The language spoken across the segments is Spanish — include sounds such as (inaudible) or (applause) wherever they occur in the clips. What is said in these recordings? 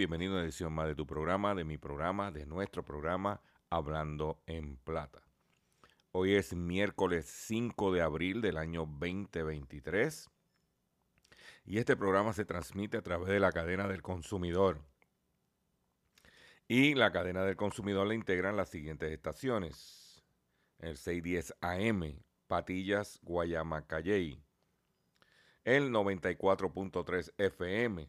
Bienvenidos a una edición más de tu programa, de mi programa, de nuestro programa Hablando en Plata. Hoy es miércoles 5 de abril del año 2023 y este programa se transmite a través de la cadena del consumidor. Y la cadena del consumidor la integran las siguientes estaciones. El 610 AM, Patillas, Guayama, Calley. El 94.3 FM,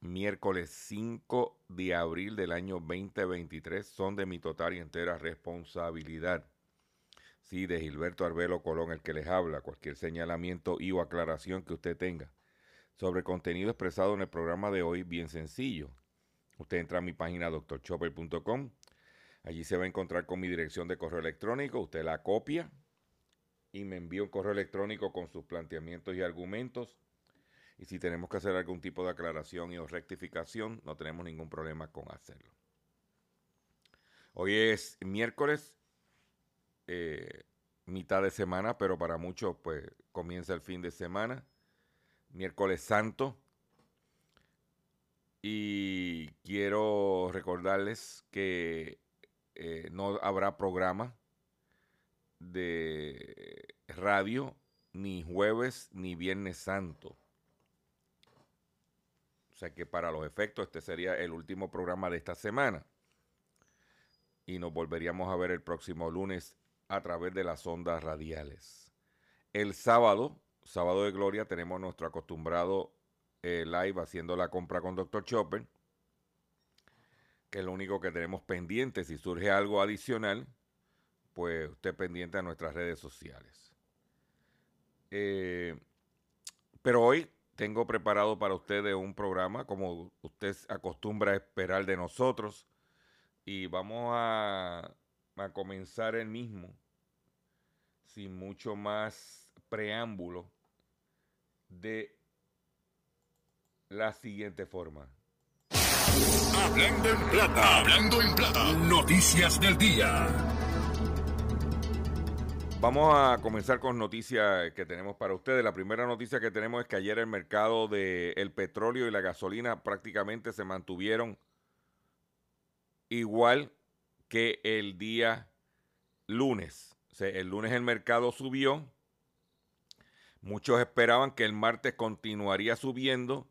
miércoles 5 de abril del año 2023, son de mi total y entera responsabilidad. Sí, de Gilberto Arbelo Colón, el que les habla. Cualquier señalamiento y o aclaración que usted tenga sobre contenido expresado en el programa de hoy, bien sencillo. Usted entra a mi página drchopper.com. Allí se va a encontrar con mi dirección de correo electrónico. Usted la copia y me envía un correo electrónico con sus planteamientos y argumentos. Y si tenemos que hacer algún tipo de aclaración y o rectificación, no tenemos ningún problema con hacerlo. Hoy es miércoles, eh, mitad de semana, pero para muchos pues comienza el fin de semana, miércoles santo. Y quiero recordarles que eh, no habrá programa de radio ni jueves ni viernes santo. O sea que para los efectos este sería el último programa de esta semana. Y nos volveríamos a ver el próximo lunes a través de las ondas radiales. El sábado, sábado de gloria, tenemos nuestro acostumbrado eh, live haciendo la compra con Dr. Chopper. Que es lo único que tenemos pendiente. Si surge algo adicional, pues usted pendiente a nuestras redes sociales. Eh, pero hoy tengo preparado para ustedes un programa como usted acostumbra a esperar de nosotros y vamos a, a comenzar el mismo sin mucho más preámbulo de la siguiente forma. Hablando en plata. Hablando en plata. Noticias del día. Vamos a comenzar con noticias que tenemos para ustedes. La primera noticia que tenemos es que ayer el mercado del petróleo y la gasolina prácticamente se mantuvieron igual que el día lunes. El lunes el mercado subió. Muchos esperaban que el martes continuaría subiendo,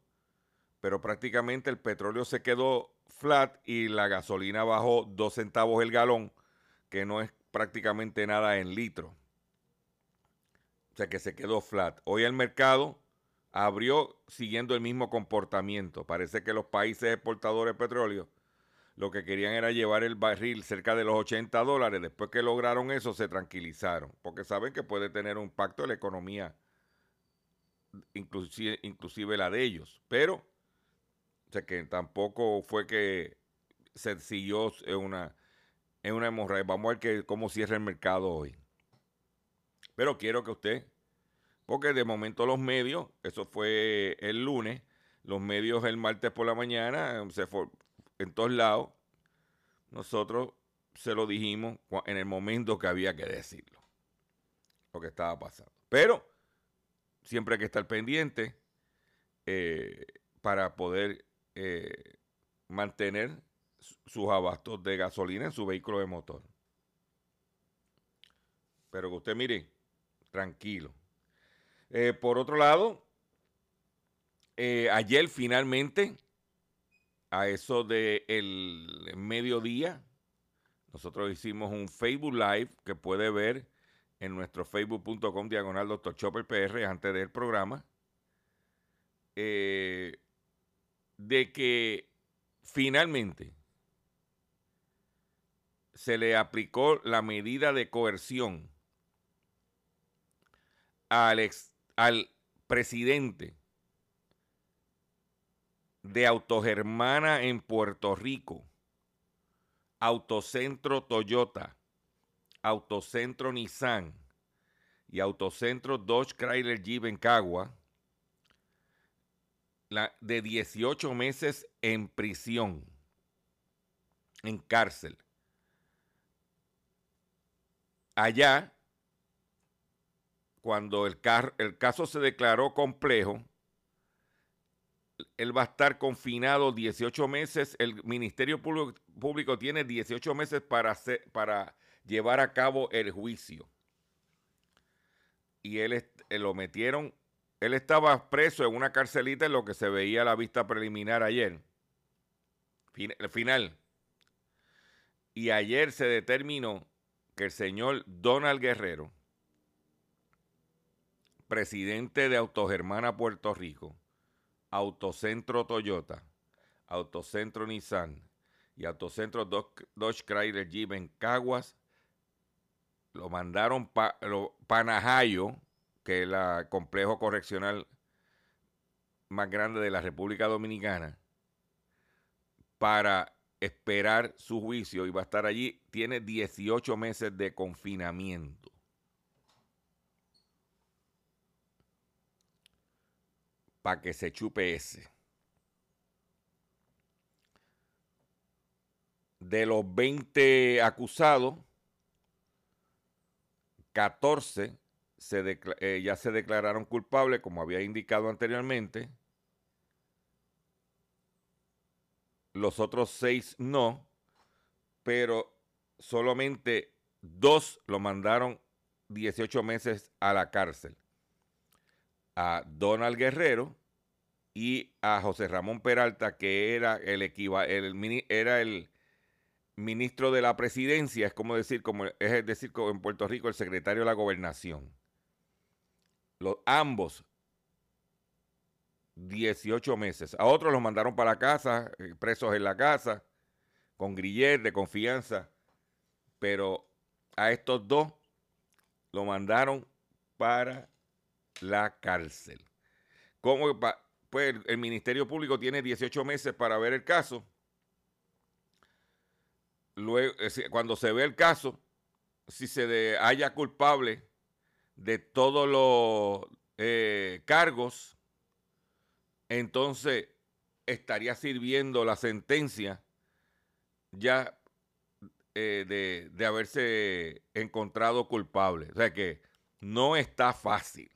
pero prácticamente el petróleo se quedó flat y la gasolina bajó dos centavos el galón, que no es prácticamente nada en litro. O sea que se quedó flat. Hoy el mercado abrió siguiendo el mismo comportamiento. Parece que los países exportadores de petróleo lo que querían era llevar el barril cerca de los 80 dólares. Después que lograron eso, se tranquilizaron, porque saben que puede tener un impacto en la economía, inclusive, la de ellos. Pero, o sea que tampoco fue que se siguió en una, en una hemorragia. Vamos a ver que, cómo cierra el mercado hoy. Pero quiero que usted, porque de momento los medios, eso fue el lunes, los medios el martes por la mañana se fue, en todos lados, nosotros se lo dijimos en el momento que había que decirlo, lo que estaba pasando. Pero siempre hay que estar pendiente eh, para poder eh, mantener sus abastos de gasolina en su vehículo de motor. Pero que usted mire, tranquilo. Eh, por otro lado, ayer finalmente a eso de el mediodía, nosotros hicimos un Facebook Live que puede ver en nuestro facebook.com diagonal Dr. Chopper PR antes del programa, eh, de que finalmente se le aplicó la medida de coerción al, al presidente de Autogermana en Puerto Rico, Autocentro Toyota, Autocentro Nissan y Autocentro Dodge Chrysler Jeep en Cagua, la, de 18 meses en prisión, en cárcel. Allá, cuando el, el caso se declaró complejo, él va a estar confinado 18 meses. El Ministerio Público, tiene 18 meses para, hacer, para llevar a cabo el juicio. Y él, eh, lo metieron, él estaba preso en una carcelita en lo que se veía a la vista preliminar ayer. el final. Y ayer se determinó que el señor Donald Guerrero, presidente de Autogermana Puerto Rico, Autocentro Toyota, Autocentro Nissan y Autocentro Dodge Chrysler Jeep en Caguas, lo mandaron para Panajayo, que es el complejo correccional más grande de la República Dominicana, para esperar su juicio y va a estar allí. Tiene 18 meses de confinamiento. Para que se chupe ese. De los 20 acusados, 14 se eh, ya se declararon culpables, como había indicado anteriormente. Los otros seis no, pero solamente dos lo mandaron 18 meses a la cárcel a Donald Guerrero y a José Ramón Peralta, que era el, el, era el ministro de la presidencia, es como decir, como es decir, en Puerto Rico el secretario de la gobernación. Los, ambos 18 meses. A otros los mandaron para casa, eh, presos en la casa, con griller de confianza, pero a estos dos lo mandaron para la cárcel. ¿Cómo? Pues el Ministerio Público tiene 18 meses para ver el caso. Luego, cuando se ve el caso, si se haya culpable de todo lo eh, cargos, entonces estaría sirviendo la sentencia ya eh, de, de haberse encontrado culpable. O sea que no está fácil.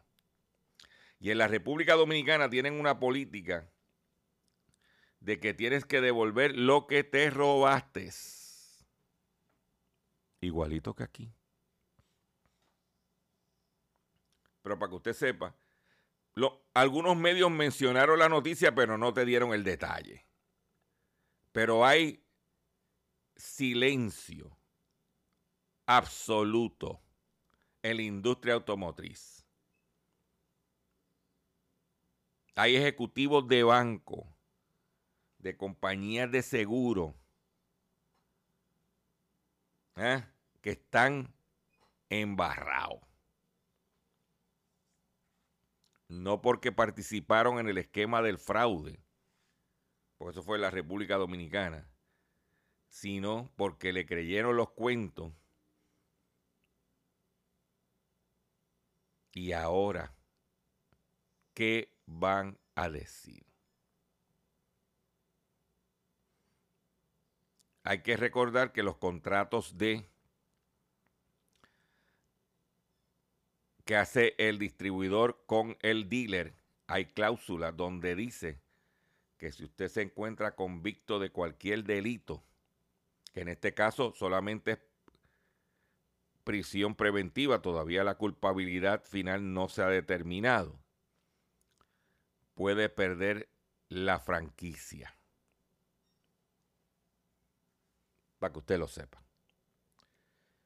Y en la República Dominicana tienen una política de que tienes que devolver lo que te robaste. Igualito que aquí. Pero para que usted sepa, lo- algunos medios mencionaron la noticia, pero no te dieron el detalle. Pero hay silencio absoluto en la industria automotriz. Hay ejecutivos de banco, de compañías de seguro, ¿eh? que están embarrados. No porque participaron en el esquema del fraude, porque eso fue en la República Dominicana, sino porque le creyeron los cuentos y ahora, ¿qué van a decir? Hay que recordar que los contratos de que hace el distribuidor con el dealer, hay cláusulas donde dice que si usted se encuentra convicto de cualquier delito, que en este caso solamente es prisión preventiva, todavía la culpabilidad final no se ha determinado, puede perder la franquicia. Para que usted lo sepa.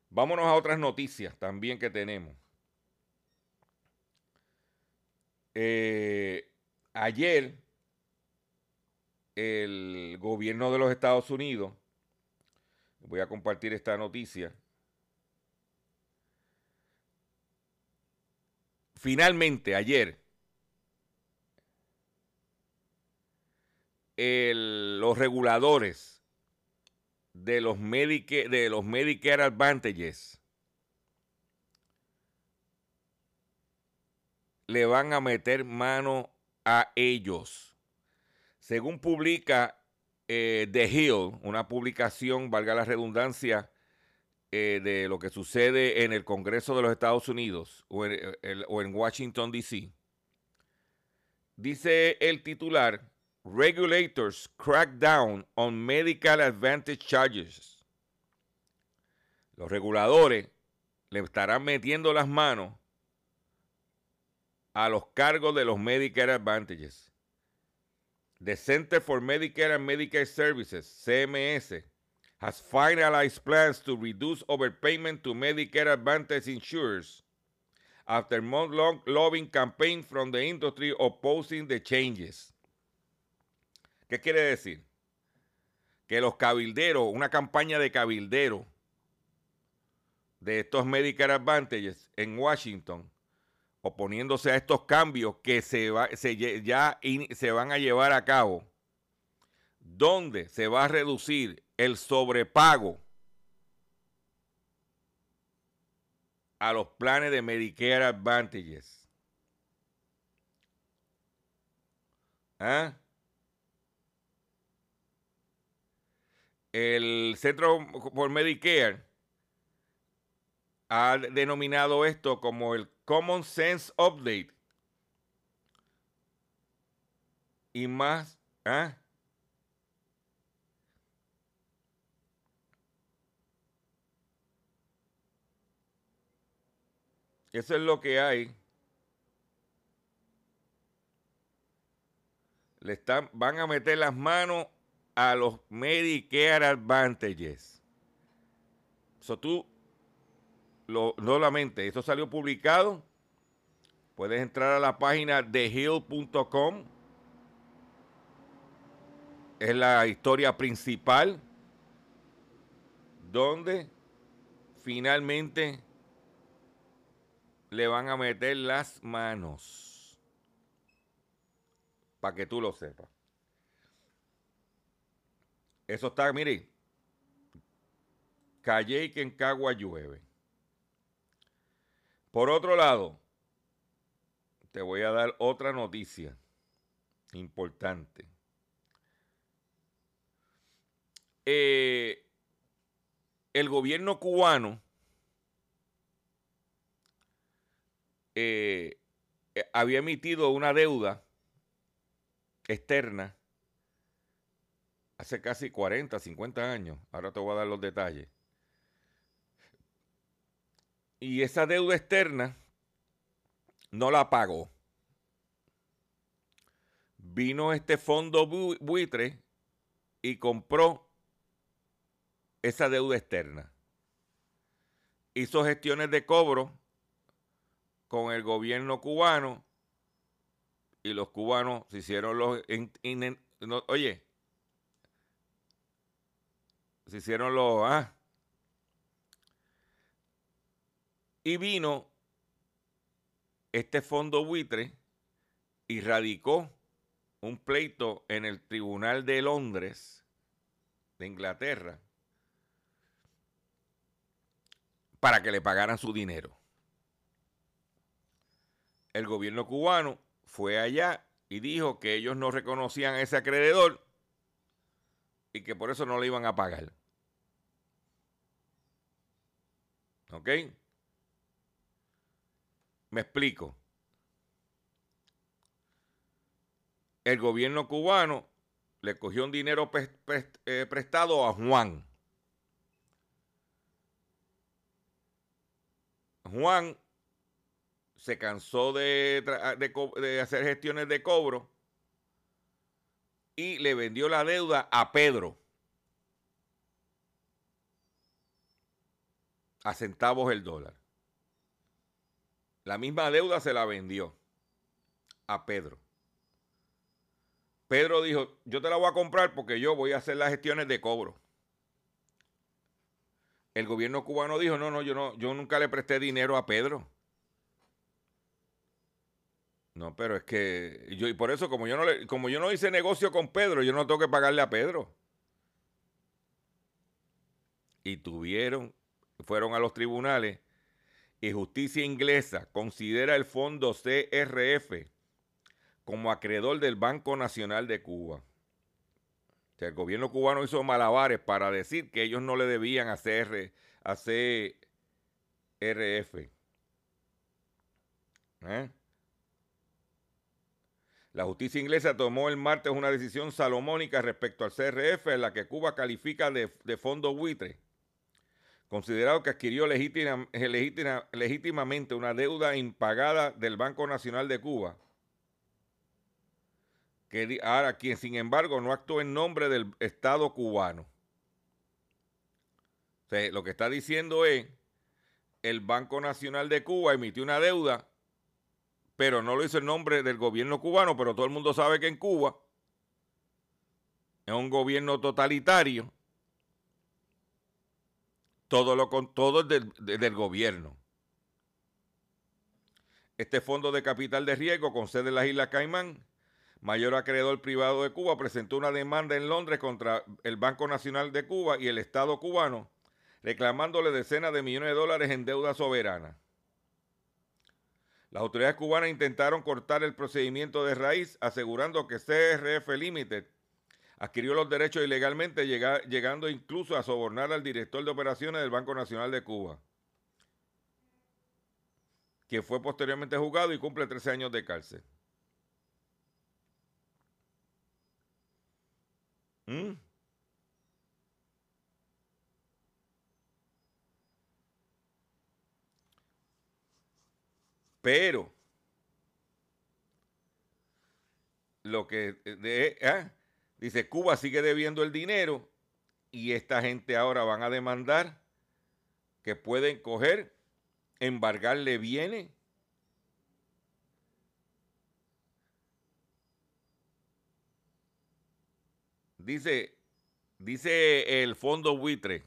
Vámonos a otras noticias también que tenemos. Eh, ayer el gobierno de los Estados Unidos, voy a compartir esta noticia, finalmente ayer los reguladores de los, Medica- de los Medicare Advantages le van a meter mano a ellos. Según publica eh, The Hill, una publicación, valga la redundancia, eh, de lo que sucede en el Congreso de los Estados Unidos o en, en Washington, D.C., dice el titular, Regulators crack down on medical advantage charges. Los reguladores le estarán metiendo las manos a los cargos de los Medicare Advantages. The Center for Medicare and Medicaid Services, CMS, has finalized plans to reduce overpayment to Medicare Advantage insurers after month-long lobbying campaign from the industry opposing the changes. ¿Qué quiere decir? Que los cabilderos, una campaña de cabildero de estos Medicare Advantages en Washington, oponiéndose a estos cambios que se, va- se ya se van a llevar a cabo, donde se va a reducir el sobrepago a los planes de Medicare Advantages. ¿Ah? El Centro por Medicare ha denominado esto como el Common Sense Update. Y más, ¿ah? Eso es lo que hay. Le están, van a meter las manos a los Medicare Advantages. So tú, lo, solamente, esto salió publicado. Puedes entrar a la página thehill.com. Es la historia principal. Donde finalmente le van a meter las manos. Para que tú lo sepas. Eso está, mire. Calle y que en Cagua llueve. Por otro lado, te voy a dar otra noticia importante. Eh, el gobierno cubano eh, eh, había emitido una deuda externa hace casi 40, 50 años. Ahora te voy a dar los detalles. Y esa deuda externa no la pagó. Vino este fondo bu- buitre y compró esa deuda externa. Hizo gestiones de cobro con el gobierno cubano y los cubanos se hicieron los... oye, se hicieron los... ah. y vino este fondo buitre y radicó un pleito en el Tribunal de Londres, de Inglaterra, para que le pagaran su dinero. El gobierno cubano fue allá y dijo que ellos no reconocían a ese acreedor y que por eso no le iban a pagar. ¿Ok? Me explico. El gobierno cubano le cogió un dinero eh, prestado a Juan. Juan se cansó de hacer gestiones de cobro y le vendió la deuda a Pedro a centavos el dólar. La misma deuda se la vendió a Pedro. Pedro dijo, yo te la voy a comprar porque yo voy a hacer las gestiones de cobro. El gobierno cubano dijo, no, no, yo no, yo nunca le presté dinero a Pedro. No, pero es que yo y por eso como yo no le, como yo no hice negocio con Pedro, yo no tengo que pagarle a Pedro. Y tuvieron, fueron a los tribunales y justicia inglesa considera el fondo CRF como acreedor del Banco Nacional de Cuba. O sea, el gobierno cubano hizo malabares para decir que ellos no le debían a, CR, a CRF. ¿Eh? La justicia inglesa tomó el martes una decisión salomónica respecto al CRF en la que Cuba califica de, de fondo buitre, considerado que adquirió legítima- legítimamente una deuda impagada del Banco Nacional de Cuba, ahora quien sin embargo no actuó en nombre del Estado cubano. Lo que está diciendo es, el Banco Nacional de Cuba emitió una deuda pero no lo hizo en nombre del gobierno cubano, pero todo el mundo sabe que en Cuba es un gobierno totalitario. Todo, lo, con- todo del, de- del gobierno. Este fondo de capital de riesgo con sede en las Islas Caimán, mayor acreedor privado de Cuba, presentó una demanda en Londres contra el Banco Nacional de Cuba y el Estado cubano, reclamándole decenas de millones de dólares en deuda soberana. Las autoridades cubanas intentaron cortar el procedimiento de raíz, asegurando que CRF Limited adquirió los derechos ilegalmente, llega- llegando incluso a sobornar al director de operaciones del Banco Nacional de Cuba, que fue posteriormente juzgado y cumple 13 años de cárcel. ¿Mm? Pero lo que de- ah, dice Cuba sigue debiendo el dinero y esta gente ahora van a demandar que pueden coger, embargarle bienes. Dice, dice el fondo buitre.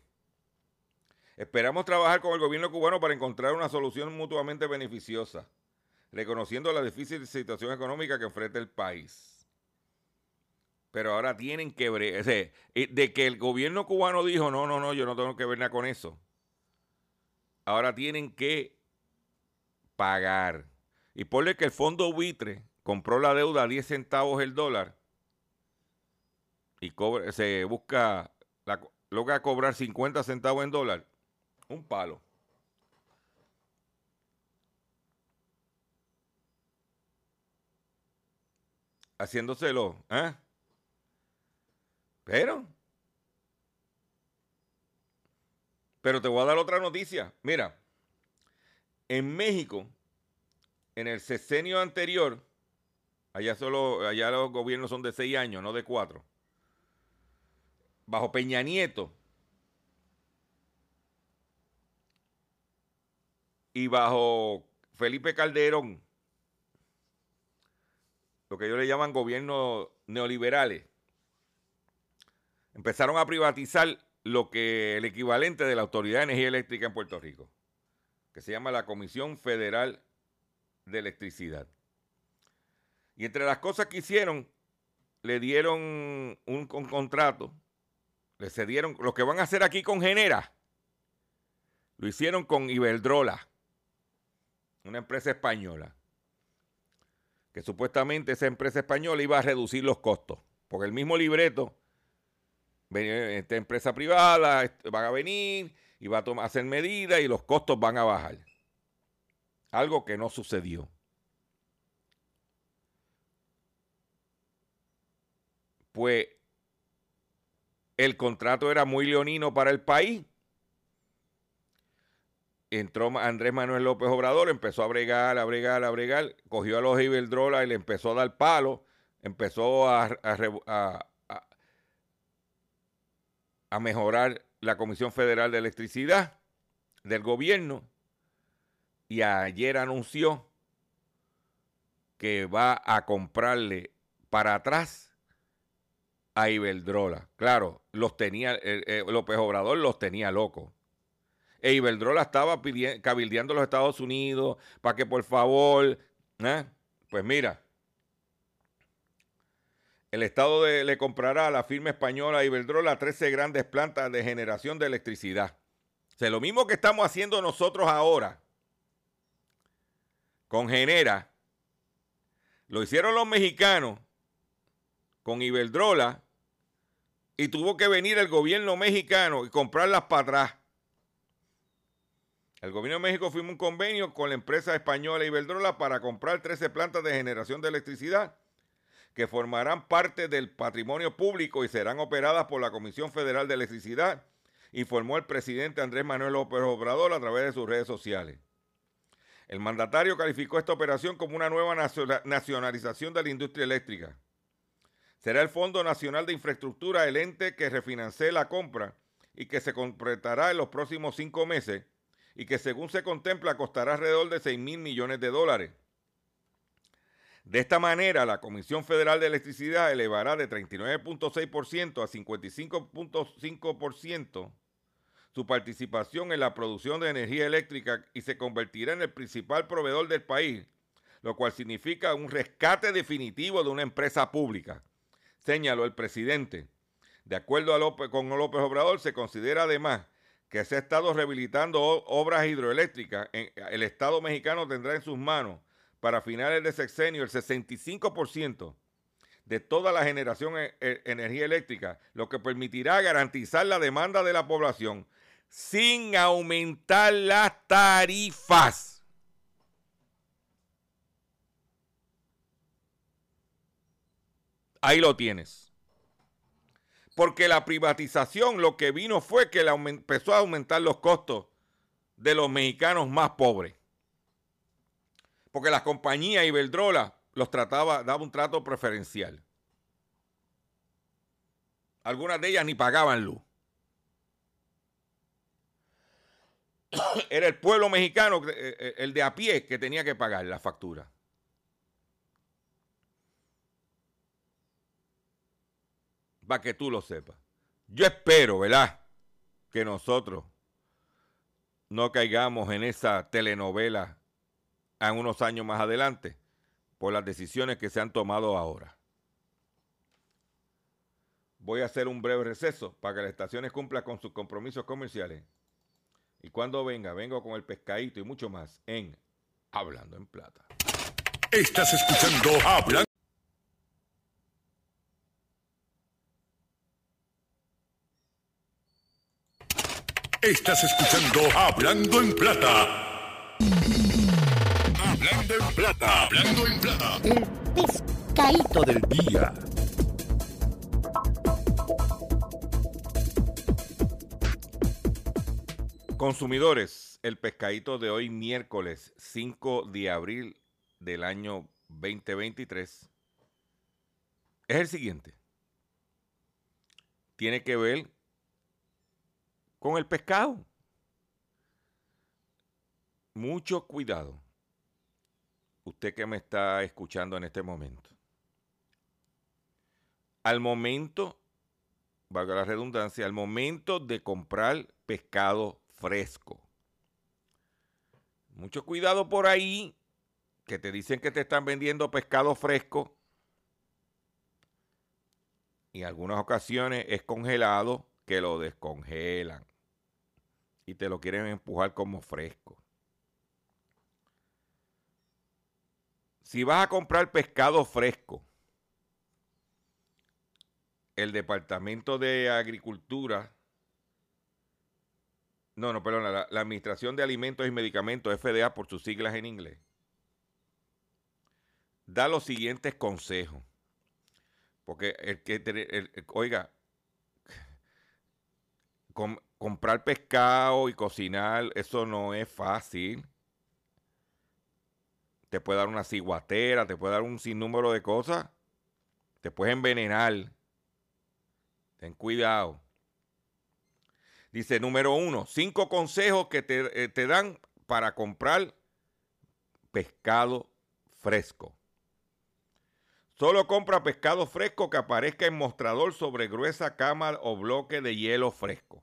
Esperamos trabajar con el gobierno cubano para encontrar una solución mutuamente beneficiosa, reconociendo la difícil situación económica que enfrenta el país. Pero ahora tienen que sea, eh, de que el gobierno cubano dijo, no, no, no, yo no tengo que ver nada con eso. Ahora tienen que pagar. y ponle que el fondo buitre compró la deuda a 10 centavos el dólar y se busca, logra cobrar 50 centavos en dólar, un palo. Haciéndoselo, ¿eh? Pero, pero te voy a dar otra noticia. Mira, en México, en el sexenio anterior, allá solo, allá los gobiernos son de seis años, no de cuatro. Bajo Peña Nieto y bajo Felipe Calderón, lo que ellos le llaman gobiernos neoliberales, empezaron a privatizar lo que el equivalente de la Autoridad de Energía Eléctrica en Puerto Rico, que se llama la Comisión Federal de Electricidad. Y entre las cosas que hicieron, le dieron un, un contrato, le cedieron, lo que van a hacer aquí con Genera, lo hicieron con Iberdrola, una empresa española, que supuestamente esa empresa española iba a reducir los costos, porque el mismo libreto, esta empresa privada van a venir y va a tomar, hacer medidas y los costos van a bajar. Algo que no sucedió. Pues el contrato era muy leonino para el país. Entró Andrés Manuel López Obrador, empezó a bregar, a bregar, a bregar, cogió a los Iberdrola y le empezó a dar palo, empezó a- a- mejorar la Comisión Federal de Electricidad del gobierno y ayer anunció que va a comprarle para atrás a Iberdrola. Claro, los tenía, eh, eh, López Obrador los tenía locos. E Iberdrola estaba pidi- cabildeando a los Estados Unidos para que por favor, ¿eh? pues mira, el Estado le comprará a la firma española Iberdrola 13 grandes plantas de generación de electricidad. O sea, lo mismo que estamos haciendo nosotros ahora con Genera, lo hicieron los mexicanos con Iberdrola y tuvo que venir el gobierno mexicano y comprarlas para atrás. El gobierno de México firmó un convenio con la empresa española Iberdrola para comprar 13 plantas de generación de electricidad que formarán parte del patrimonio público y serán operadas por la Comisión Federal de Electricidad, informó el presidente Andrés Manuel López Obrador a través de sus redes sociales. El mandatario calificó esta operación como una nueva naciona- nacionalización de la industria eléctrica. Será el Fondo Nacional de Infraestructura el ente que refinancie la compra y que se completará en los próximos cinco meses y que según se contempla costará alrededor de 6 mil millones de dólares. De esta manera, la Comisión Federal de Electricidad elevará de 39.6% a 55.5% su participación en la producción de energía eléctrica y se convertirá en el principal proveedor del país, lo cual significa un rescate definitivo de una empresa pública, señaló el presidente. De acuerdo con López Obrador, se considera además que se ha estado rehabilitando obras hidroeléctricas. En- el Estado mexicano tendrá en sus manos para finales de sexenio el 65% de toda la generación de e- energía eléctrica, lo que permitirá garantizar la demanda de la población sin aumentar las tarifas. Ahí lo tienes. Porque la privatización lo que vino fue que empezó a aumentar los costos de los mexicanos más pobres. Porque la compañía Iberdrola los trataba, daba un trato preferencial. Algunas de ellas ni pagaban luz. (coughs) Era el pueblo mexicano, eh, eh, el de a pie, que tenía que pagar la factura. Para que tú lo sepas. Yo espero, ¿verdad? Que nosotros no caigamos en esa telenovela en unos años más adelante por las decisiones que se han tomado ahora. Voy a hacer un breve receso para que las estaciones cumplan con sus compromisos comerciales. Y cuando venga, vengo con el pescadito y mucho más en Hablando en Plata. Estás escuchando Hablando. Estás escuchando Hablando en Plata. Hablando en Plata. Hablando en Plata. El pescadito del día. Consumidores, el pescadito de hoy miércoles 5 de abril del año 2023 es el siguiente. Tiene que ver con el pescado. Mucho cuidado. Usted que me está escuchando en este momento. Al momento, valga la redundancia, al momento de comprar pescado fresco. Mucho cuidado por ahí, que te dicen que te están vendiendo pescado fresco. Y en algunas ocasiones es congelado, que lo descongelan. Y te lo quieren empujar como fresco. Si vas a comprar pescado fresco, el Departamento de Agricultura no, no, perdona, la, Administración de Alimentos y Medicamentos, FDA por sus siglas en inglés, da los siguientes consejos. Porque el que, el, el, oiga, com, comprar pescado y cocinar, eso no es fácil. Te puede dar una ciguatera, te puede dar un sinnúmero de cosas. Te puedes envenenar. Ten cuidado. Dice, número uno, cinco consejos que te, eh, te, dan para comprar pescado fresco. Solo compra pescado fresco que aparezca en mostrador sobre gruesa cama o bloque de hielo fresco.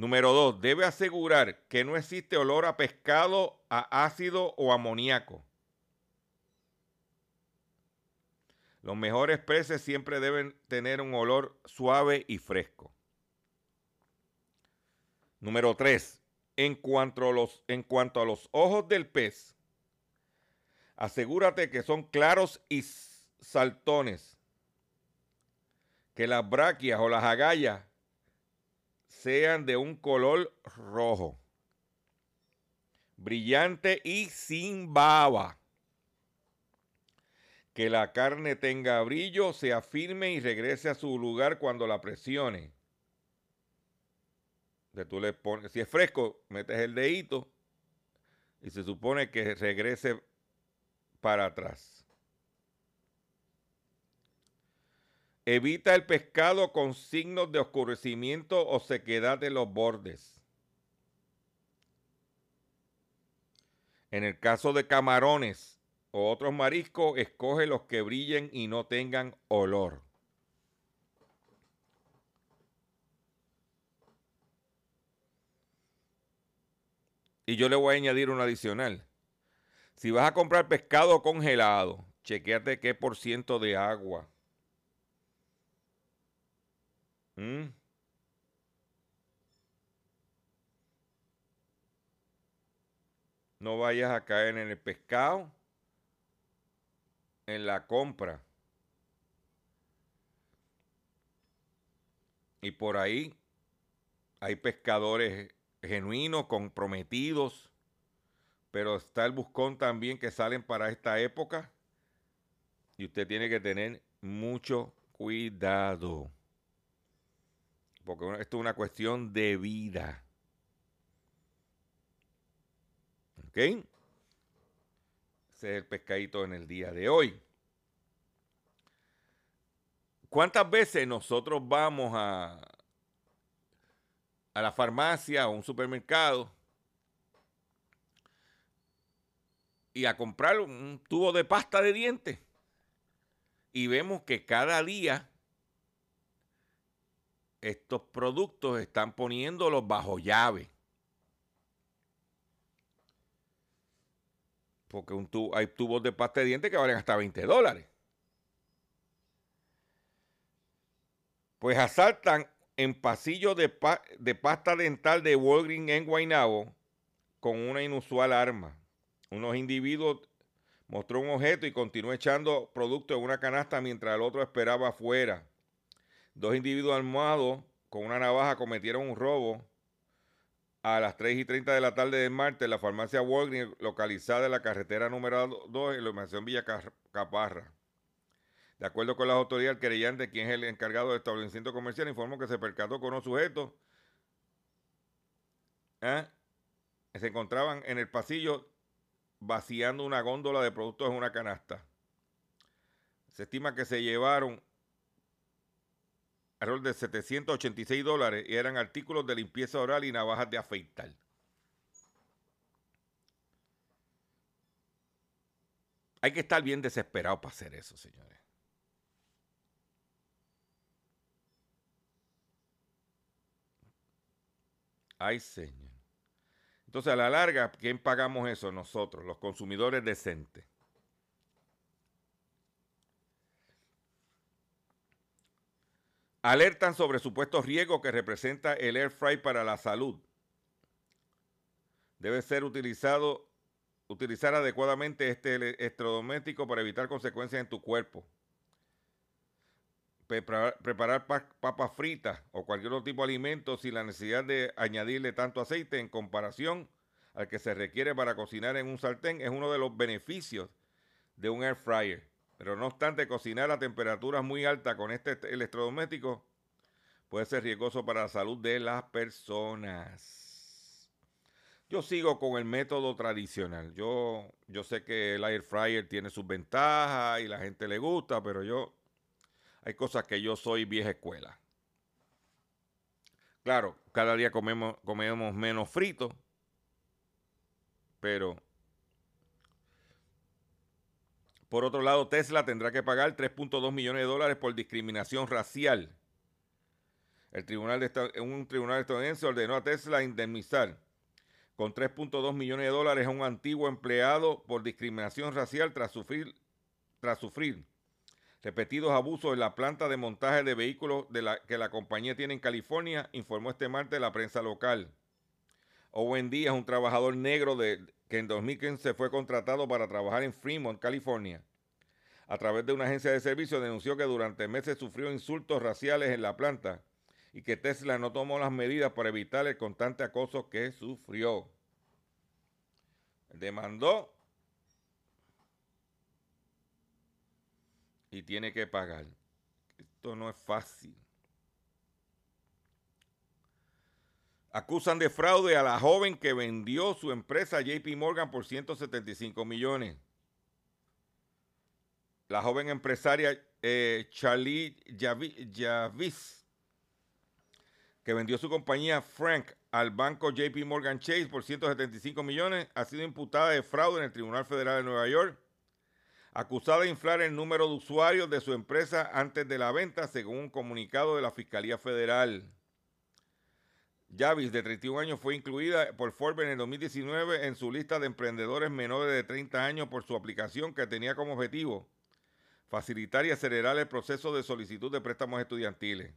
Número dos, debe asegurar que no existe olor a pescado, a ácido o amoníaco. Los mejores peces siempre deben tener un olor suave y fresco. Número 3. En cuanto, a los, en cuanto a los ojos del pez, asegúrate que son claros y saltones. Que las braquias o las agallas sean de un color rojo, brillante y sin baba que la carne tenga brillo, sea firme y regrese a su lugar cuando la presione. De tú le pones, si es fresco, metes el dedito y se supone que regrese para atrás. Evita el pescado con signos de oscurecimiento o sequedad de los bordes. En el caso de camarones, o otros mariscos, escoge los que brillen y no tengan olor. Y yo le voy a añadir un adicional. Si vas a comprar pescado congelado, chequeate qué por ciento de agua. ¿Mm? No vayas a caer en el pescado en la compra. Y por ahí hay pescadores genuinos, comprometidos, pero está el buscón también que salen para esta época. Y usted tiene que tener mucho cuidado. Porque esto es una cuestión de vida. ¿Ok? Ese es el pescadito en el día de hoy. ¿Cuántas veces nosotros vamos a, a la farmacia o un supermercado y a comprar un tubo de pasta de dientes? Y vemos que cada día estos productos están poniéndolos bajo llave. Porque hay tubos de pasta de dientes que valen hasta 20 dólares. Pues asaltan en pasillo de, pa de pasta dental de Walgreens en Guaynabo con una inusual arma. unos individuos mostró un objeto y continuó echando producto en una canasta mientras el otro esperaba afuera. Dos individuos armados con una navaja cometieron un robo a las 3 y 30 de la tarde de martes en la farmacia Walgreens localizada en la carretera número 2 en la urbanización Villa Caparra. De acuerdo con las autoridades, el querellante, quien es el encargado del establecimiento comercial, informó que se percató con unos sujetos ¿eh? se encontraban en el pasillo vaciando una góndola de productos en una canasta. Se estima que se llevaron alrededor de 786 dólares y eran artículos de limpieza oral y navajas de afeitar. Hay que estar bien desesperado para hacer eso, señores. Ay, Señor. Entonces, a la larga, ¿quién pagamos eso? Nosotros, los consumidores decentes. Alertan sobre supuestos riesgos que representa el air fry para la salud. Debe ser utilizado, utilizar adecuadamente este electrodoméstico para evitar consecuencias en tu cuerpo preparar, papas fritas o cualquier otro tipo de alimento sin la necesidad de añadirle tanto aceite en comparación al que se requiere para cocinar en un sartén es uno de los beneficios de un air fryer. Pero no obstante, cocinar a temperaturas muy altas con este electrodoméstico puede ser riesgoso para la salud de las personas. Yo sigo con el método tradicional. Yo, yo sé que el air fryer tiene sus ventajas y la gente le gusta, pero yo hay cosas que yo soy vieja escuela. Claro, cada día comemos, comemos menos frito, pero por otro lado, Tesla tendrá que pagar 3.2 millones de dólares por discriminación racial. El tribunal de, un tribunal estadounidense ordenó a Tesla indemnizar con 3.2 millones de dólares a un antiguo empleado por discriminación racial tras sufrir, tras sufrir repetidos abusos en la planta de montaje de vehículos de la, que la compañía tiene en California, informó este martes la prensa local. Owen Díaz, un trabajador negro que en 2015 fue contratado para trabajar en Fremont, California, a través de una agencia de servicios, denunció que durante meses sufrió insultos raciales en la planta y que Tesla no tomó las medidas para evitar el constante acoso que sufrió. Demandó y tiene que pagar. Esto no es fácil. Acusan de fraude a la joven que vendió su empresa JP Morgan por 175 millones. La joven empresaria eh, Charlie Javis, que vendió su compañía Frank al banco JP Morgan Chase por 175 millones, ha sido imputada de fraude en el Tribunal Federal de Nueva York acusada de inflar el número de usuarios de su empresa antes de la venta, según un comunicado de la Fiscalía Federal. Yavis, de 31 años, fue incluida por Forbes en el 2019 en su lista de emprendedores menores de 30 años por su aplicación que tenía como objetivo facilitar y acelerar el proceso de solicitud de préstamos estudiantiles.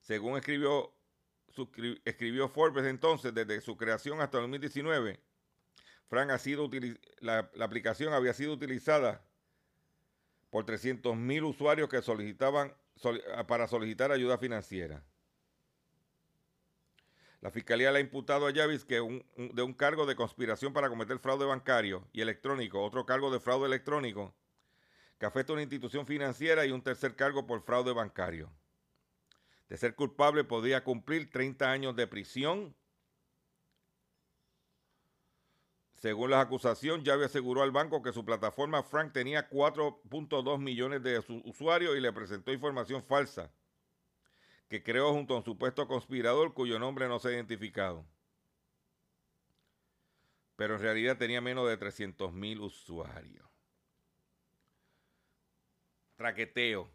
Según escribió, Forbes entonces, desde su creación hasta el 2019, Frank ha sido la, la aplicación había sido utilizada por 300 mil usuarios que solicitaban para solicitar ayuda financiera. La fiscalía le ha imputado a Yavis que de un cargo de conspiración para cometer fraude bancario y electrónico, otro cargo de fraude electrónico que afecta a una institución financiera y un tercer cargo por fraude bancario. De ser culpable podría cumplir 30 años de prisión Según la acusación, Javi aseguró al banco que su plataforma Frank tenía 4.2 millones de usuarios y le presentó información falsa que creó junto a un supuesto conspirador cuyo nombre no se ha identificado. Pero en realidad tenía menos de 300 mil usuarios. Traqueteo.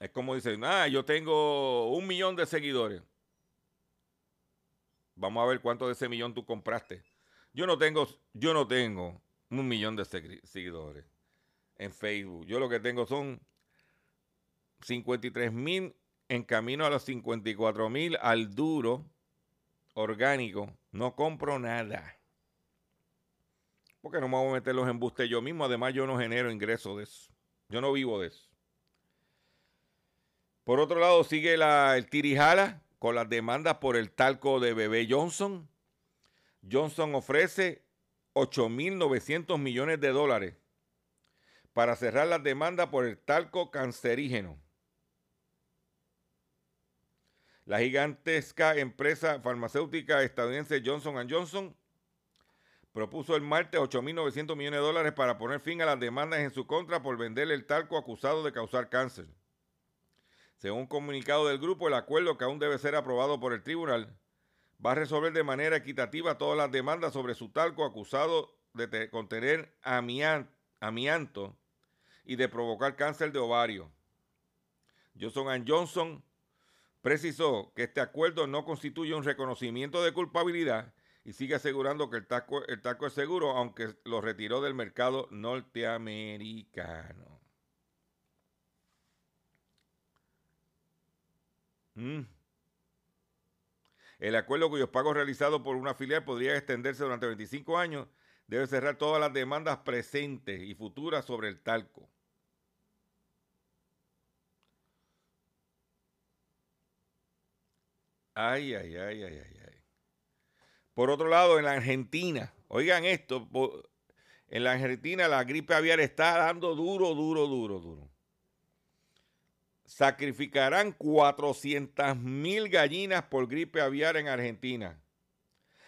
Es como dicen, ah, yo tengo un millón de seguidores. Vamos a ver cuánto de ese millón tú compraste. Yo no tengo, yo no tengo un millón de seguidores en Facebook. Yo lo que tengo son 53 mil en camino a los 54 mil al duro, orgánico, no compro nada. Porque no me voy a meter los embustes yo mismo. Además, yo no genero ingresos de eso. Yo no vivo de eso. Por otro lado, sigue la, el tirijala con las demandas por el talco de bebé Johnson. Johnson ofrece 8.900 millones de dólares para cerrar las demandas por el talco cancerígeno. La gigantesca empresa farmacéutica estadounidense Johnson Johnson propuso el martes 8.900 millones de dólares para poner fin a las demandas en su contra por vender el talco acusado de causar cáncer. Según un comunicado del grupo, el acuerdo que aún debe ser aprobado por el tribunal va a resolver de manera equitativa todas las demandas sobre su talco acusado de contener amianto y de provocar cáncer de ovario. Johnson Johnson precisó que este acuerdo no constituye un reconocimiento de culpabilidad y sigue asegurando que el taco, el taco es seguro, aunque lo retiró del mercado norteamericano. Mm. El acuerdo cuyos pagos realizados por una filial podría extenderse durante 25 años debe cerrar todas las demandas presentes y futuras sobre el talco. Ay, ay, ay, ay, ay, ay. Por otro lado, en la Argentina, oigan esto, en la Argentina la gripe aviar está dando duro, duro, duro, duro. Sacrificarán 400 mil gallinas por gripe aviar en Argentina.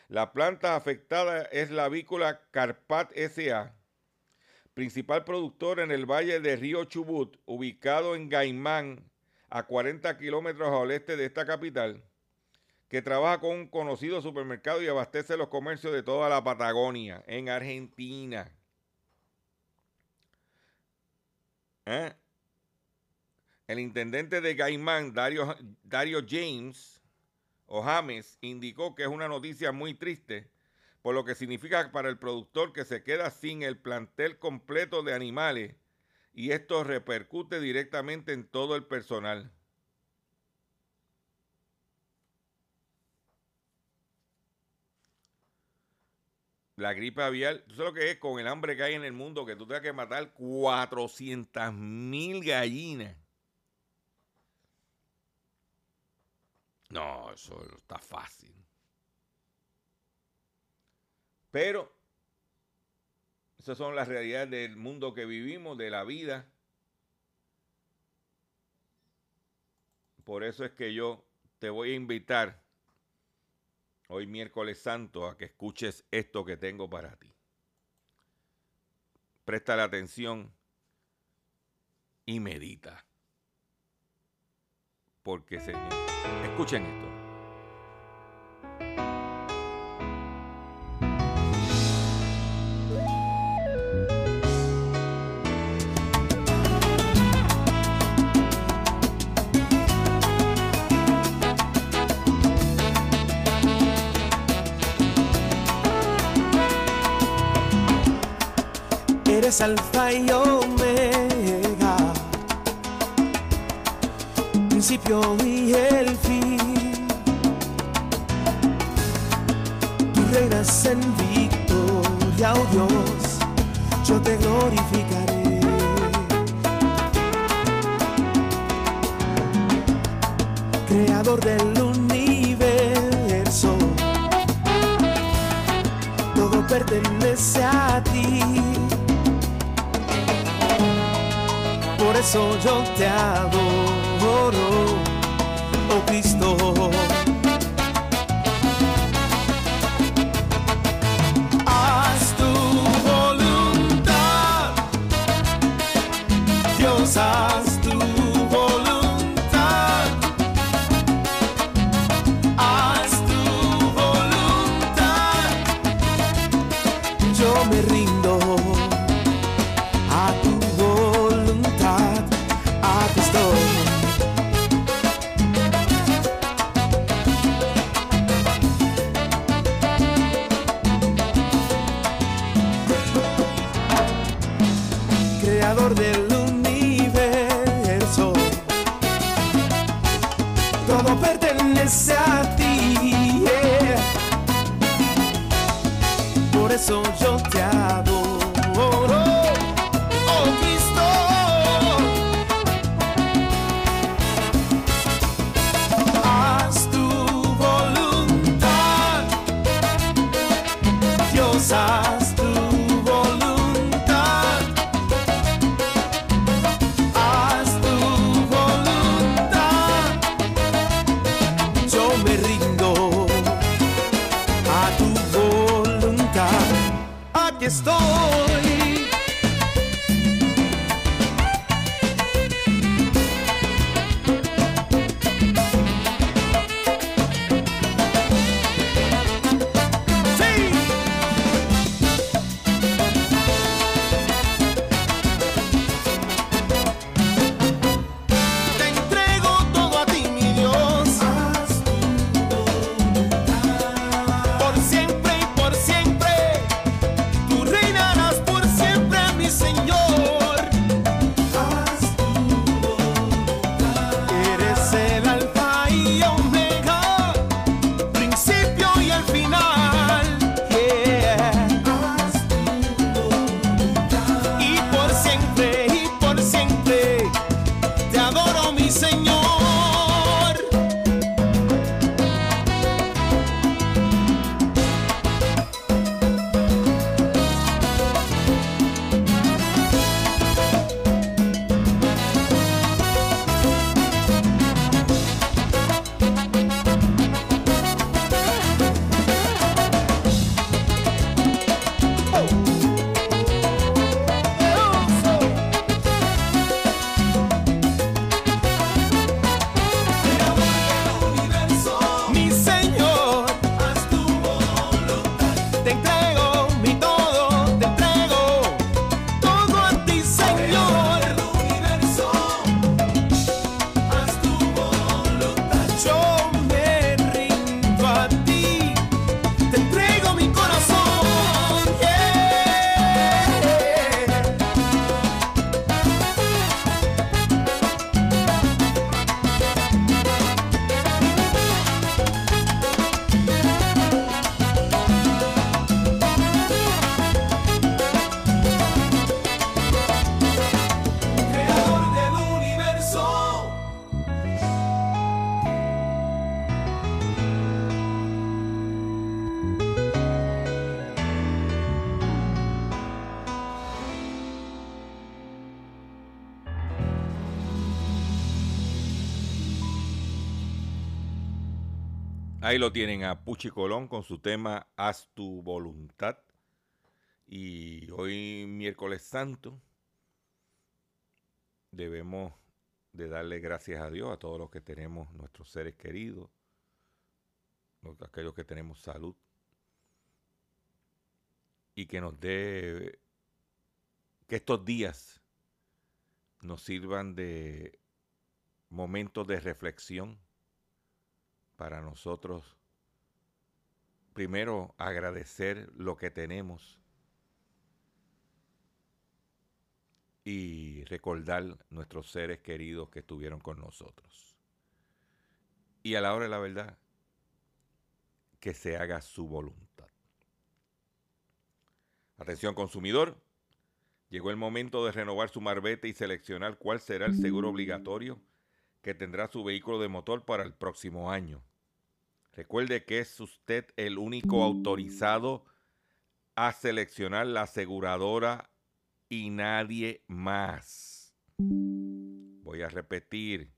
La planta afectada es la avícola Carpat SA, principal productor en el valle de Río Chubut, ubicado en Gaimán, a 40 kilómetros al oeste de esta capital que trabaja con un conocido supermercado y abastece los comercios de toda la Patagonia, en Argentina. ¿Eh? El intendente de Gaimán, Dario, Dario James o indicó que es una noticia muy triste, por lo que significa para el productor que se queda sin el plantel completo de animales y esto repercute directamente en todo el personal. la gripe aviar, ¿tú sabes lo que es con el hambre que hay en el mundo? Que tú tengas que matar 400 mil gallinas. No, eso está fácil. Pero esas son las realidades del mundo que vivimos, de la vida. Por eso es que yo te voy a invitar hoy miércoles santo a que escuches esto que tengo para ti. Presta la atención y medita. Porque, Señor, escuchen esto. Ahí lo tienen a Puchi Colón con su tema Haz tu voluntad. Y hoy miércoles santo debemos de darle gracias a Dios a todos los que tenemos nuestros seres queridos, los- aquellos que tenemos salud y que nos dé que estos días nos sirvan de momentos de reflexión para nosotros primero agradecer lo que tenemos y recordar nuestros seres queridos que estuvieron con nosotros. Y a la hora de la verdad, que se haga su voluntad. Atención consumidor, llegó el momento de renovar su marbete y seleccionar cuál será el seguro obligatorio que tendrá su vehículo de motor para el próximo año. Recuerde que es usted el único autorizado a seleccionar la aseguradora y nadie más. Voy a repetir.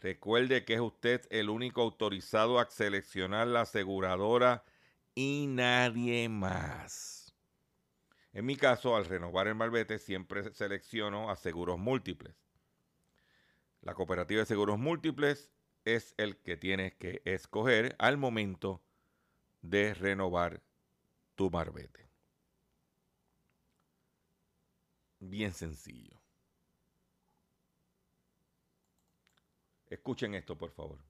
Recuerde que es usted el único autorizado a seleccionar la aseguradora y nadie más. En mi caso, al renovar el malvete, siempre selecciono a seguros múltiples. La cooperativa de seguros múltiples es el que tienes que escoger al momento de renovar tu marbete. Bien sencillo. Escuchen esto, por favor.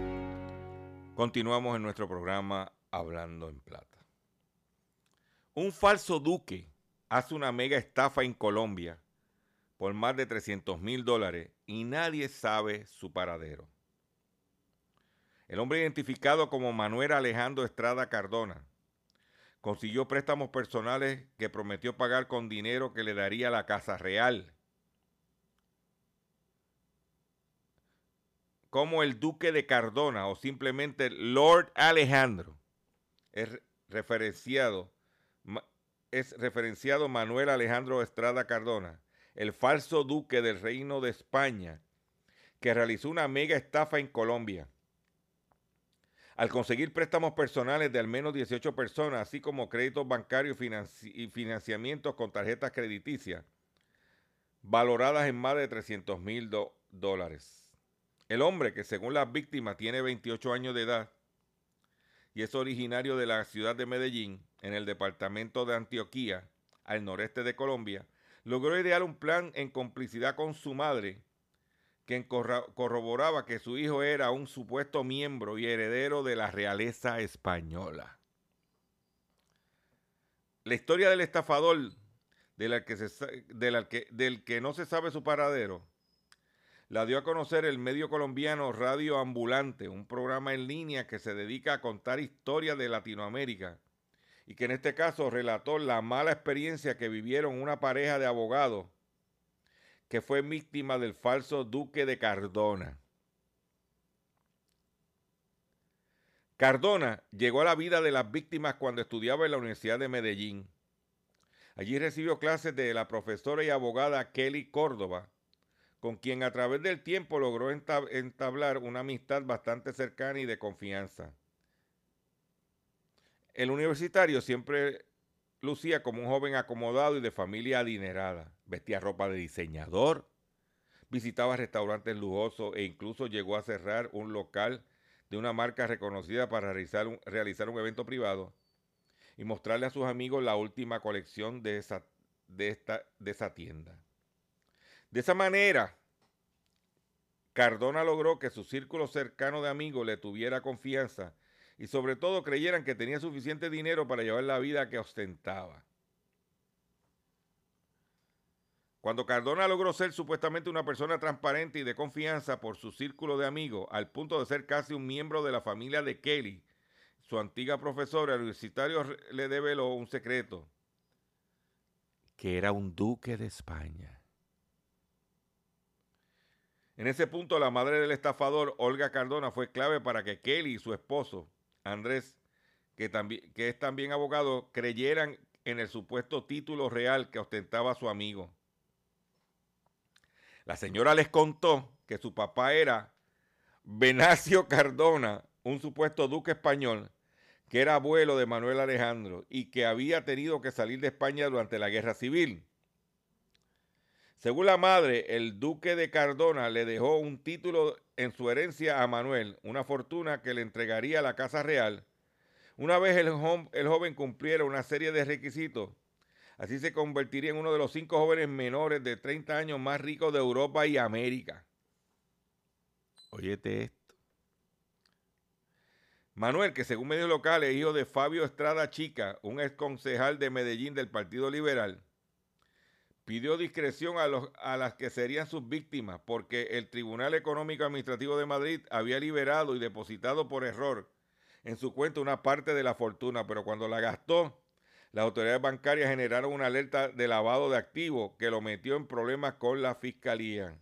Continuamos en nuestro programa Hablando en Plata. Un falso duque hace una mega estafa en Colombia por más de 300 mil dólares y nadie sabe su paradero. El hombre identificado como Manuel Alejandro Estrada Cardona consiguió préstamos personales que prometió pagar con dinero que le daría la Casa Real. Como el Duque de Cardona o simplemente Lord Alejandro es referenciado, es referenciado Manuel Alejandro Estrada Cardona, el falso duque del Reino de España, que realizó una mega estafa en Colombia. Al conseguir préstamos personales de al menos 18 personas, así como créditos bancarios y financiamientos con tarjetas crediticias, valoradas en más de 300 mil dólares. El hombre, que según las víctimas tiene 28 años de edad, y es originario de la ciudad de Medellín, en el departamento de Antioquía, al noreste de Colombia, logró idear un plan en complicidad con su madre, quien corroboraba que su hijo era un supuesto miembro y heredero de la realeza española. La historia del estafador, del que, que, del que no se sabe su paradero, la dio a conocer el medio colombiano Radio Ambulante, un programa en línea que se dedica a contar historias de Latinoamérica y que en este caso relató la mala experiencia que vivieron una pareja de abogados que fue víctima del falso duque de Cardona. Cardona llegó a la vida de las víctimas cuando estudiaba en la Universidad de Medellín. Allí recibió clases de la profesora y abogada Kelly Córdoba, con quien a través del tiempo logró entablar una amistad bastante cercana y de confianza. El universitario siempre lucía como un joven acomodado y de familia adinerada. Vestía ropa de diseñador, visitaba restaurantes lujosos e incluso llegó a cerrar un local de una marca reconocida para realizar un, evento privado y mostrarle a sus amigos la última colección de esta, de esa tienda. De esa manera, Cardona logró que su círculo cercano de amigos le tuviera confianza y sobre todo creyeran que tenía suficiente dinero para llevar la vida que ostentaba. Cuando Cardona logró ser supuestamente una persona transparente y de confianza por su círculo de amigos, al punto de ser casi un miembro de la familia de Kelly, su antigua profesora universitario le develó un secreto, que era un duque de España. En ese punto, la madre del estafador, Olga Cardona, fue clave para que Kelly y su esposo, Andrés, que, también, que es también abogado, creyeran en el supuesto título real que ostentaba su amigo. La señora les contó que su papá era Benacio Cardona, un supuesto duque español, que era abuelo de Manuel Alejandro y que había tenido que salir de España durante la guerra civil. Según la madre, el duque de Cardona le dejó un título en su herencia a Manuel, una fortuna que le entregaría a la Casa Real. Una vez el, joven cumpliera una serie de requisitos, así se convertiría en uno de los cinco jóvenes menores de 30 años más ricos de Europa y América. Óyete esto. Manuel, que según medios locales es hijo de Fabio Estrada Chica, un ex concejal de Medellín del Partido Liberal, pidió discreción a, los, a las que serían sus víctimas porque el Tribunal Económico Administrativo de Madrid había liberado y depositado por error en su cuenta una parte de la fortuna, pero cuando la gastó, las autoridades bancarias generaron una alerta de lavado de activos que lo metió en problemas con la fiscalía.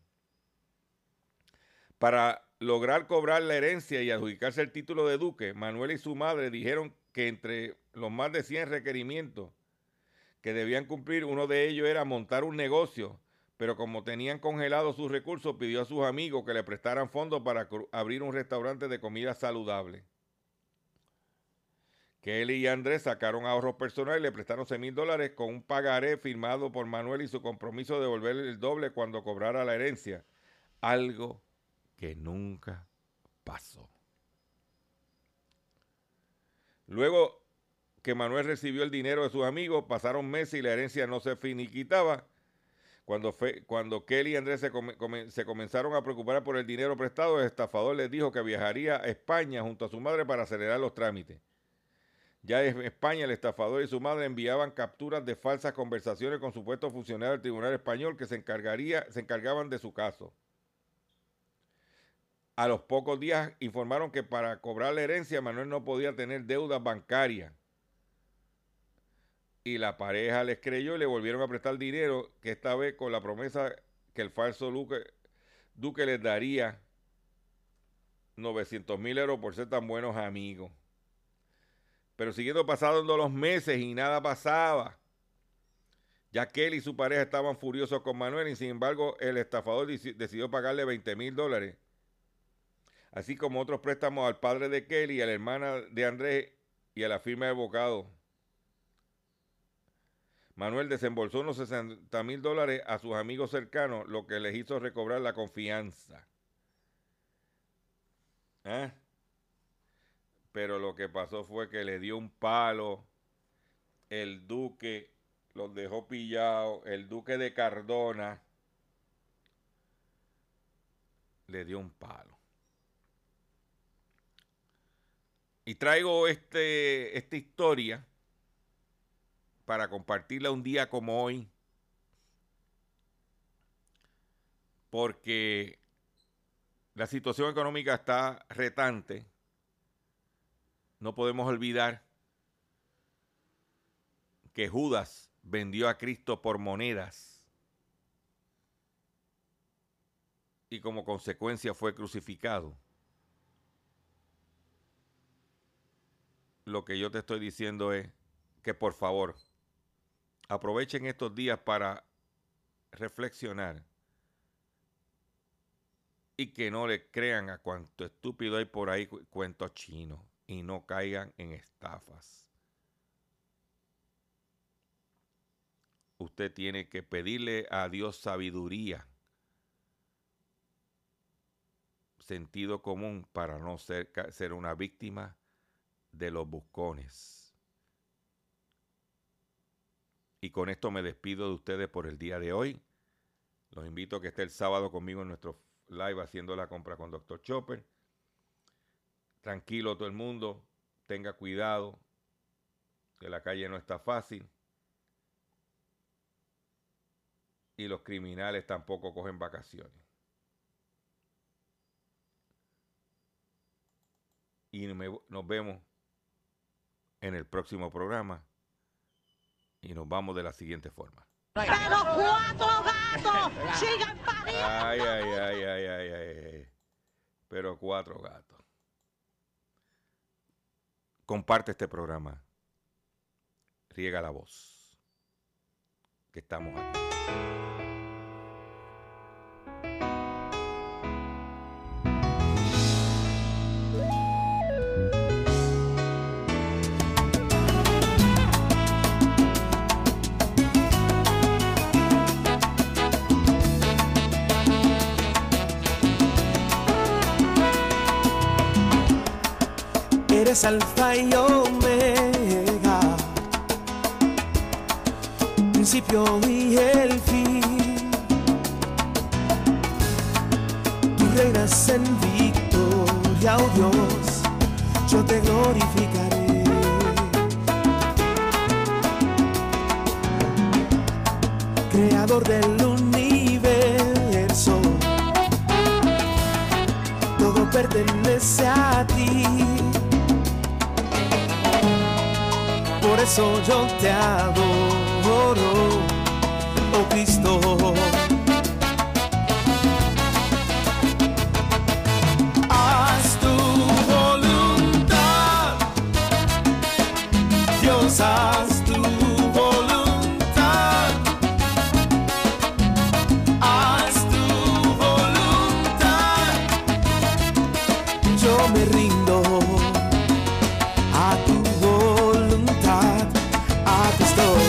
Para lograr cobrar la herencia y adjudicarse el título de duque, Manuel y su madre dijeron que entre los más de 100 requerimientos que debían cumplir. Uno de ellos era montar un negocio, pero como tenían congelados sus recursos, pidió a sus amigos que le prestaran fondos para abrir un restaurante de comida saludable. Kelly y Andrés sacaron ahorros personales y le prestaron 6 mil dólares con un pagaré firmado por Manuel y su compromiso de devolver el doble cuando cobrara la herencia. Algo que nunca pasó. Luego que Manuel recibió el dinero de sus amigos, pasaron meses y la herencia no se finiquitaba. Cuando, Kelly y Andrés se, se, comenzaron a preocupar por el dinero prestado, el estafador les dijo que viajaría a España junto a su madre para acelerar los trámites. Ya en España, el estafador y su madre enviaban capturas de falsas conversaciones con supuestos funcionarios del Tribunal Español que se, encargaría, se encargaban de su caso. A los pocos días informaron que para cobrar la herencia Manuel no podía tener deudas bancarias. Y la pareja les creyó y le volvieron a prestar dinero, que esta vez con la promesa que el falso Duque, Duque les daría 900 mil euros por ser tan buenos amigos. Pero siguiendo pasando los meses y nada pasaba. Ya que él y su pareja estaban furiosos con Manuel y sin embargo el estafador decidió pagarle 20 mil dólares. Así como otros préstamos al padre de Kelly, a la hermana de Andrés y a la firma de abogado. Manuel desembolsó unos 60 mil dólares a sus amigos cercanos, lo que les hizo recobrar la confianza. ¿Eh? pero lo que pasó fue que le dio un palo, el duque los dejó pillados, el duque de Cardona le dio un palo. Y traigo este, esta historia para compartirla un día como hoy, porque la situación económica está retante. No podemos olvidar que Judas vendió a Cristo por monedas. Y como consecuencia fue crucificado. Lo que yo te estoy diciendo es que por favor aprovechen estos días para reflexionar y que no le crean a cuanto estúpido hay por ahí cuentos chinos y no caigan en estafas. Usted tiene que pedirle a Dios sabiduría, sentido común para no ser, ser una víctima de los buscones. Y con esto me despido de ustedes por el día de hoy. Los invito a que esté el sábado conmigo en nuestro live haciendo la compra con Dr. Chopper tranquilo todo el mundo, tenga cuidado, que la calle no está fácil. Y los criminales tampoco cogen vacaciones. Y nos vemos en el próximo programa. Y nos vamos de la siguiente forma. Pero cuatro gatos sigan pariendo. Ay, ay, ay, ay, ay, ay. Pero cuatro gatos comparte este programa. Riega la voz. Que estamos aquí. Eres alfa y omega, principio y el fin. Tú reinas en victoria, oh Dios, yo te glorificaré. Creador del universo, todo pertenece a ti. Por eso yo te adoro, oh Cristo.